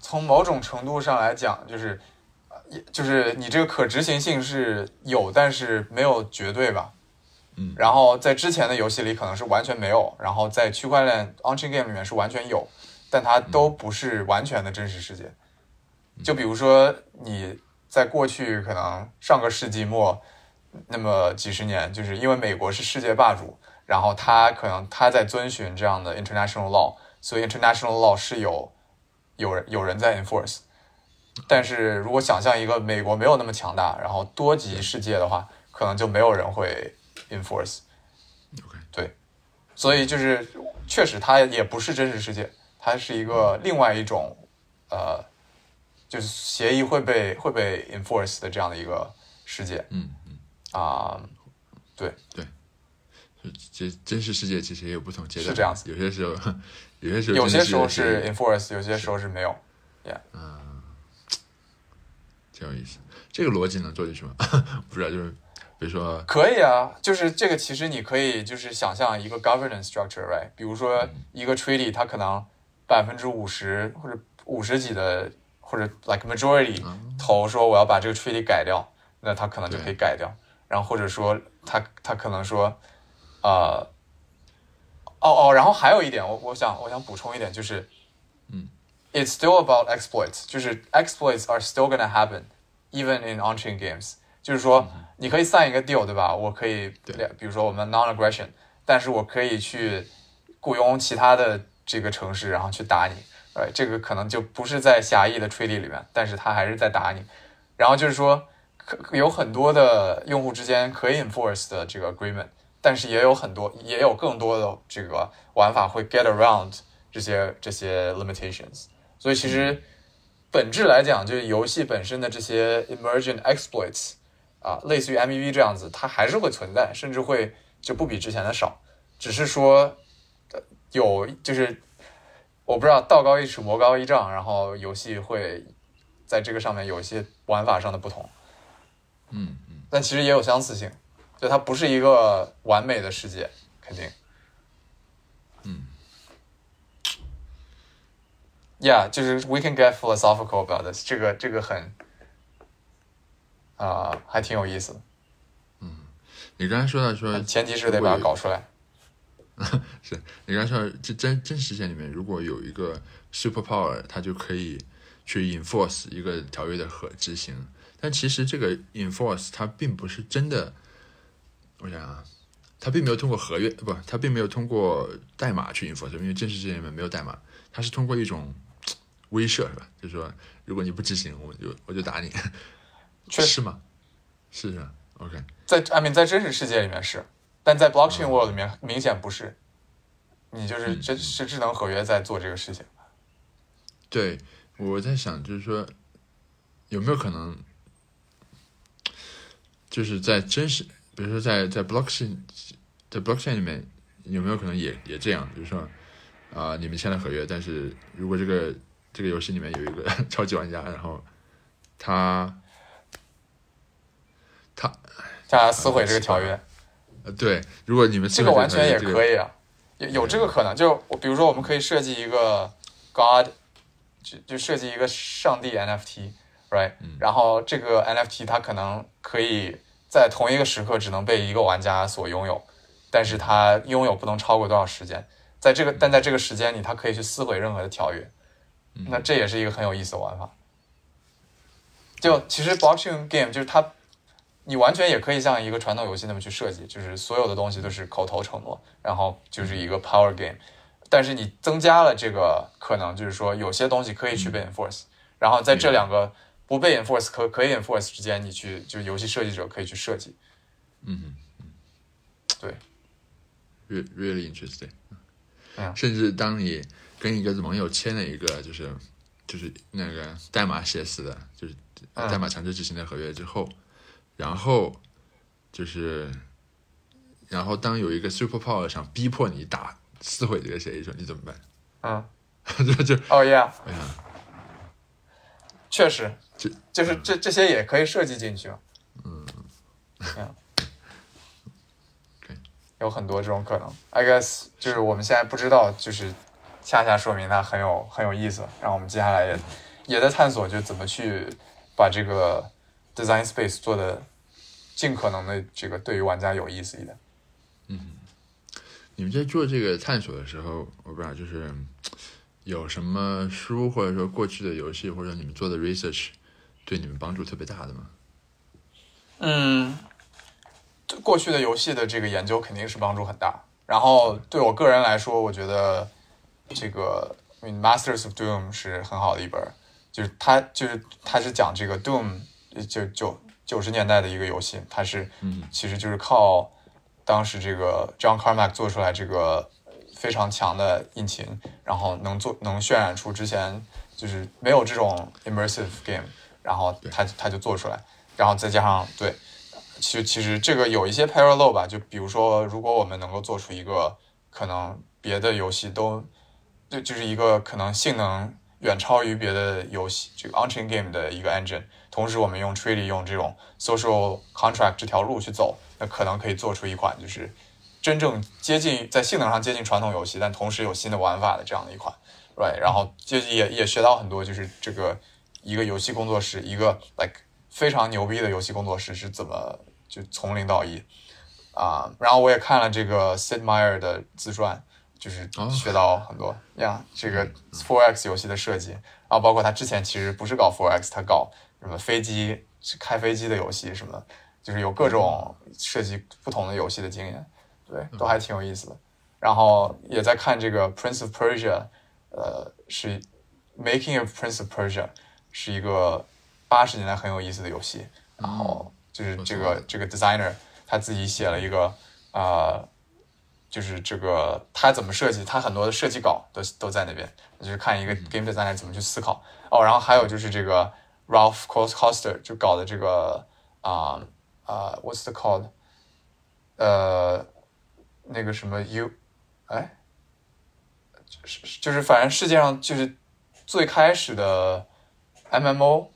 Speaker 2: 从某种程度上来讲，就是就是你这个可执行性是有，但是没有绝对吧。
Speaker 1: 嗯
Speaker 2: 然后在之前的游戏里可能是完全没有，然后在区块链 on chain game 里面是完全有，但它都不是完全的真实世界。就比如说你在过去可能上个世纪末那么几十年，就是因为美国是世界霸主，然后他可能他在遵循这样的 international law，所以 international law 是有有人有人在 enforce。但是如果想象一个美国没有那么强大，然后多极世界的话，可能就没有人会 enforce。
Speaker 1: OK
Speaker 2: 对，所以就是确实它也不是真实世界，它是一个另外一种呃，就是协议会被会被 enforce 的这样的一个世界。
Speaker 1: 嗯嗯，
Speaker 2: 啊、
Speaker 1: 这真实世界其实也有不同阶段，
Speaker 2: 是这样子。
Speaker 1: 有些时候 有些时候
Speaker 2: 有些时候是 enforce，有些时候是没有。
Speaker 1: 挺有意思。这个逻辑能做进去吗？不知道，就是比如说，
Speaker 2: 可以啊，就是这个，其实你可以就是想象一个 governance structure，right？比如说一个 treaty，它可能百分之五十或者五十几的或者 like majority 投说我要把这个 treaty 改掉，那他可能就可以改掉。然后或者说他他可能说，呃，哦哦，然后还有一点，我我想我想补充一点，就是，
Speaker 1: 嗯
Speaker 2: ，it's still about exploits，就是 exploits are still gonna happen even in on-chain games，就是说你可以 sign 一个 deal，对吧？我可以，比如说我们 non-aggression，但是我可以去雇佣其他的这个城市，然后去打你，呃，这个可能就不是在狭义的 treaty 里面，但是他还是在打你。然后就是说，可有很多的用户之间可以 enforce 的这个 agreement，但是也有很多，也有更多的这个玩法会 get around 这些这些 limitations。所以其实本质来讲，就是游戏本身的这些 emergent exploits 啊，类似于 MEV 这样子，它还是会存在，甚至会就不比之前的少，只是说有就是我不知道道高一尺魔高一丈，然后游戏会在这个上面有一些玩法上的不同，
Speaker 1: 嗯嗯，
Speaker 2: 但其实也有相似性，就它不是一个完美的世界，肯定。
Speaker 1: 嗯。
Speaker 2: Yeah，就是 we can get philosophical about this，这个这个很啊、还挺有意思的。
Speaker 1: 嗯你刚才说到说，
Speaker 2: 前提是得把它搞出来。
Speaker 1: 是你刚才说这真真实世界里面，如果有一个 super power，它就可以去 enforce 一个条约的和执行。但其实这个 enforce 它并不是真的，我想啊，它并没有通过合约，不，它并没有通过代码去 enforce，因为真实世界里面没有代码，它是通过一种威慑，是吧？就是说，如果你不执行，我就我就打你，
Speaker 2: 确实
Speaker 1: 是吗？是是吧，OK，
Speaker 2: 在 I mean 在真实世界里面是，但在 blockchain world 里面明显不是。你就是
Speaker 1: 嗯
Speaker 2: 这是智能合约在做这个事情。
Speaker 1: 对，我在想，就是说，有没有可能，就是在真实，比如说在在 blockchain 在 blockchain 里面，有没有可能也也这样？比如说，啊、你们签了合约，但是如果这个这个游戏里面有一个 超级玩家，然后他他
Speaker 2: 大家撕毁这个条约，
Speaker 1: 呃对，如果你们
Speaker 2: 这个完全也，可以啊，有有这个可能。就我比如说，我们可以设计一个 God，就就设计一个上帝 NFT，right？、然后这个 NFT 它可能可以在同一个时刻只能被一个玩家所拥有，但是它拥有不能超过多少时间。在这个但在这个时间里，它可以去撕毁任何的条约。那这也是一个很有意思的玩法。就其实 blockchain game 就是它，你完全也可以像一个传统游戏那么去设计，就是所有的东西都是口头承诺，然后就是一个 power game。但是你增加了这个可能，就是说有些东西可以去被 enforce，、然后在这两个不被 enforce 可可以 enforce 之间，你去就是游戏设计者可以去设计。
Speaker 1: 嗯
Speaker 2: 对
Speaker 1: ，re- really interesting。
Speaker 2: 嗯
Speaker 1: 甚至当你跟一个盟友签了一个就是就是那个代码写死的，就是
Speaker 2: 嗯
Speaker 1: 代码强制执行的合约之后，然后就是然后当有一个 super power 想逼迫你打撕毁这个协议的时候，你怎么办？
Speaker 2: 嗯，
Speaker 1: 就就
Speaker 2: 哦、
Speaker 1: 呀，
Speaker 2: 确实，
Speaker 1: 这
Speaker 2: 就是这这些也可以设计进去。嗯，
Speaker 1: 对
Speaker 2: 有很多这种可能。I guess 就是我们现在不知道，就是恰恰说明它很有很有意思。然后我们接下来也也在探索，就怎么去把这个 design space 做的尽可能的这个对于玩家有意思一点。
Speaker 1: 嗯你们在做这个探索的时候，我不知道就是有什么书或者说过去的游戏或者你们做的 research 对你们帮助特别大的吗？
Speaker 2: 嗯，对过去的游戏的这个研究肯定是帮助很大。然后对我个人来说，我觉得这个《Masters of Doom》是很好的一本，就是它就是它是讲这个 Doom 就九九十年代的一个游戏，它是
Speaker 1: 嗯。
Speaker 2: 其实就是靠当时这个 John Carmack 做出来这个非常强的引擎，然后能做能渲染出之前就是没有这种 immersive game，然后他他就做出来，然后再加上对，其实其实这个有一些 parallel 吧，就比如说如果我们能够做出一个可能别的游戏都就是一个可能性能远超于别的游戏这个 on-chain game 的一个 engine，同时我们用 Treaty 用这种 social contract 这条路去走，那可能可以做出一款就是真正接近在性能上接近传统游戏，但同时有新的玩法的这样的一款，right？然后就也也学到很多，就是这个一个游戏工作室，一个 like 非常牛逼的游戏工作室是怎么就从零到一啊、然后我也看了这个 Sid Meier 的自传，就是
Speaker 1: 哦。
Speaker 2: 学到很多。呀这个 Four X 游戏的设计，然后包括他之前其实不是搞 Four X，他搞什么飞机开飞机的游戏什么的，就是有各种设计不同的游戏的经验，对，都还挺有意思的。然后也在看这个 Prince of Persia，呃，是 Making of Prince of Persia 是一个八十年代很有意思的游戏，然后就是这个这个。designer 他自己写了一个呃，就是这个他怎么设计，他很多的设计稿都都在那边，就是看一个 game designer 怎么去思考。哦，然后还有就是这个 Ralph Coster 就搞的这个啊啊，what's the called？呃，那个什么 U，哎，就是就是反正世界上就是最开始的 MMO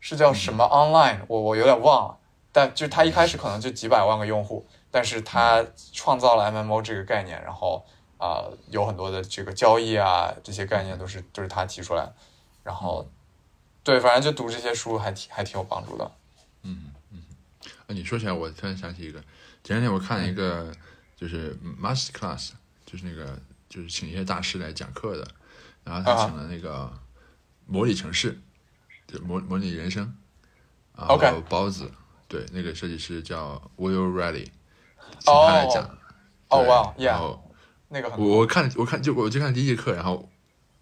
Speaker 2: 是叫什么 Online，我我有点忘了，但就是他一开始可能就几百万个用户。但是他创造了 MMO 这个概念，然后啊，有很多的这个交易啊，这些概念都是都是他提出来，然后对，反正就读这些书还挺还挺有帮助的。
Speaker 1: 嗯嗯，啊，你说起来，我突然想起一个，前两天我看了一个就是 Master Class，就是那个就是请一些大师来讲课的，然后他请了那个模拟城市，就模模拟人生，然后包子，对，那个设计师叫 Will Riley。请他来讲，
Speaker 2: 哦哇，
Speaker 1: 然后
Speaker 2: 那个
Speaker 1: 我我看我看就我就看第一节课，然后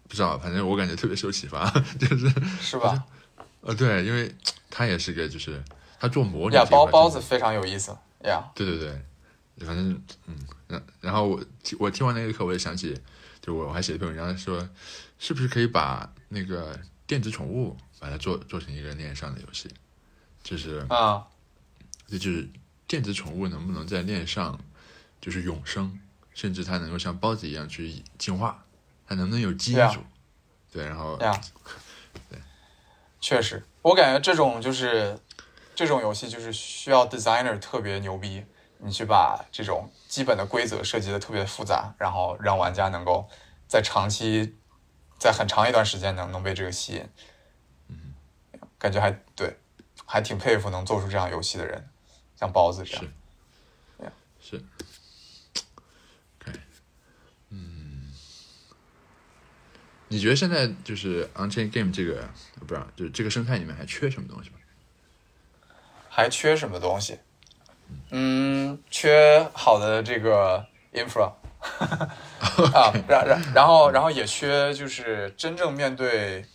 Speaker 1: 不知道，反正我感觉特别受启发，就是
Speaker 2: 是吧？
Speaker 1: 呃，对，因为他也是个就是他做模拟，
Speaker 2: 呀，包包子非常有意思呀，
Speaker 1: 对对对，反正嗯，然然后我我听完那个课，我也想起，就我我还写一篇文章说，是不是可以把那个电子宠物把它做做成一个链上的游戏，就是
Speaker 2: 啊，
Speaker 1: 这就是。电子宠物能不能在链上就是永生，甚至它能够像包子一样去进化？它能不能有基因组？对，然后
Speaker 2: 对，确实，我感觉这种就是这种游戏就是需要 designer 特别牛逼，你去把这种基本的规则设计的特别复杂，然后让玩家能够在长期在很长一段时间能能被这个吸引。
Speaker 1: 嗯，
Speaker 2: 感觉还对，还挺佩服能做出这样游戏的人。像包子这样，
Speaker 1: 是，是，OK，嗯，你觉得现在就是 Unchained Game 这个，不知道，就是这个生态里面还缺什么东西吗？
Speaker 2: 还缺什么东西？嗯，缺好的这个 infra，啊，然然然后然后也缺就是真正面对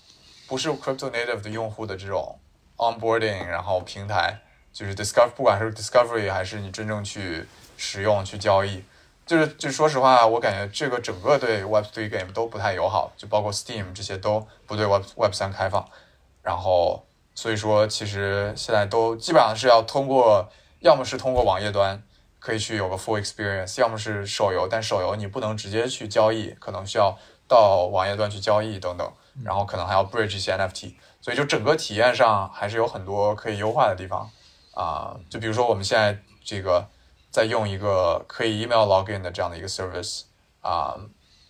Speaker 2: 不是 crypto native 的用户的这种 onboarding，然后平台。就是 discover，不管是 discovery 还是你真正去使用、去交易，就是就说实话，我感觉这个整个对 Web three game 都不太友好，就包括 Steam 这些都不对 Web Web 三开放。然后所以说，其实现在都基本上是要通过，要么是通过网页端可以去有个 full experience，要么是手游，但手游你不能直接去交易，可能需要到网页端去交易等等，然后可能还要 bridge 一些 NFT，所以就整个体验上还是有很多可以优化的地方。啊，就比如说我们现在这个在用一个可以 email login 的这样的一个 service 啊，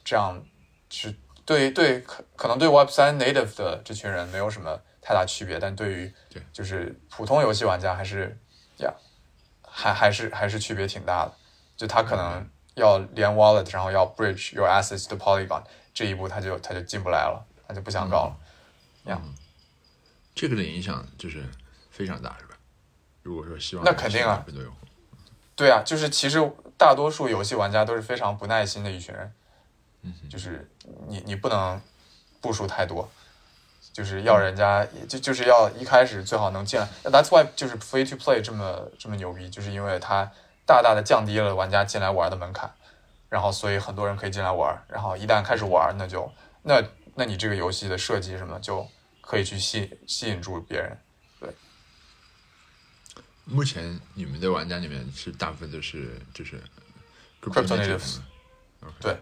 Speaker 2: 这样是对对可可能对 Web 三 native 的这群人没有什么太大区别，但对于就是普通游戏玩家还是呀，还还是还是区别挺大的。就他可能要连 wallet，然后要 bridge your assets to Polygon 这一步，他就他就进不来了，他就不想搞了。呀，
Speaker 1: 这个的影响就是非常大，是吧？如果说希望
Speaker 2: 那肯定啊，对啊，就是其实大多数游戏玩家都是非常不耐心的一群人，
Speaker 1: 嗯，
Speaker 2: 就是你你不能步数太多，就是要人家就就是要一开始最好能进来。That's why 就是 Free to Play 这么这么牛逼，就是因为它大大的降低了玩家进来玩的门槛，然后所以很多人可以进来玩，然后一旦开始玩，那就那那你这个游戏的设计什么就可以去吸吸引住别人。
Speaker 1: 目前你们的玩家里面是大部分都是就是
Speaker 2: crypto natives，对，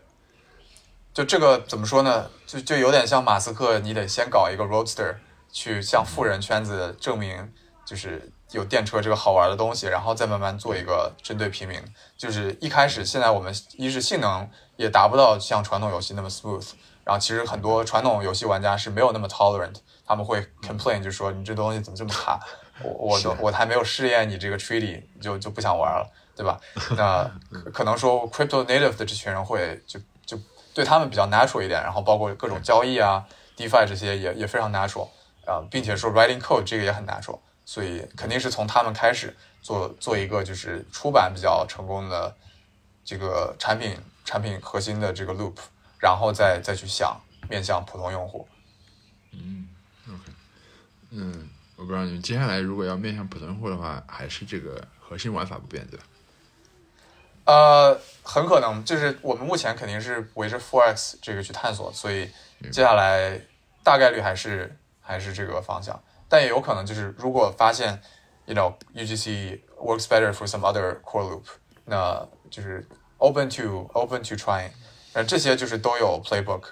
Speaker 2: 就这个怎么说呢？就就有点像马斯克，你得先搞一个 roadster 去向富人圈子证明，就是有电车这个好玩的东西，然后再慢慢做一个针对平民。就是一开始，现在我们一是性能也达不到像传统游戏那么 smooth，然后其实很多传统游戏玩家是没有那么 tolerant，他们会 complain 就说你这东西怎么这么卡。我我都我还没有试验你这个 treaty 就就不想玩了，对吧？那 可能说 crypto native 的这群人会就就对他们比较 natural 一点，然后包括各种交易啊，defi 这些也也非常 natural 啊，并且说 writing code 这个也很 natural，所以肯定是从他们开始做做一个就是出版比较成功的这个产品产品核心的这个 loop，然后再再去想面向普通用户。
Speaker 1: 嗯，OK，嗯。我不知道你们接下来如果要面向普通用户的话，还是这个核心玩法不变，对吧？
Speaker 2: 呃，很可能就是我们目前肯定是围着 Forex 这个去探索，所以接下来大概率还是还是这个方向，但也有可能就是如果发现，you know UGC works better for some other core loop，那就是 open to open to trying，那，这些就是都有 playbook，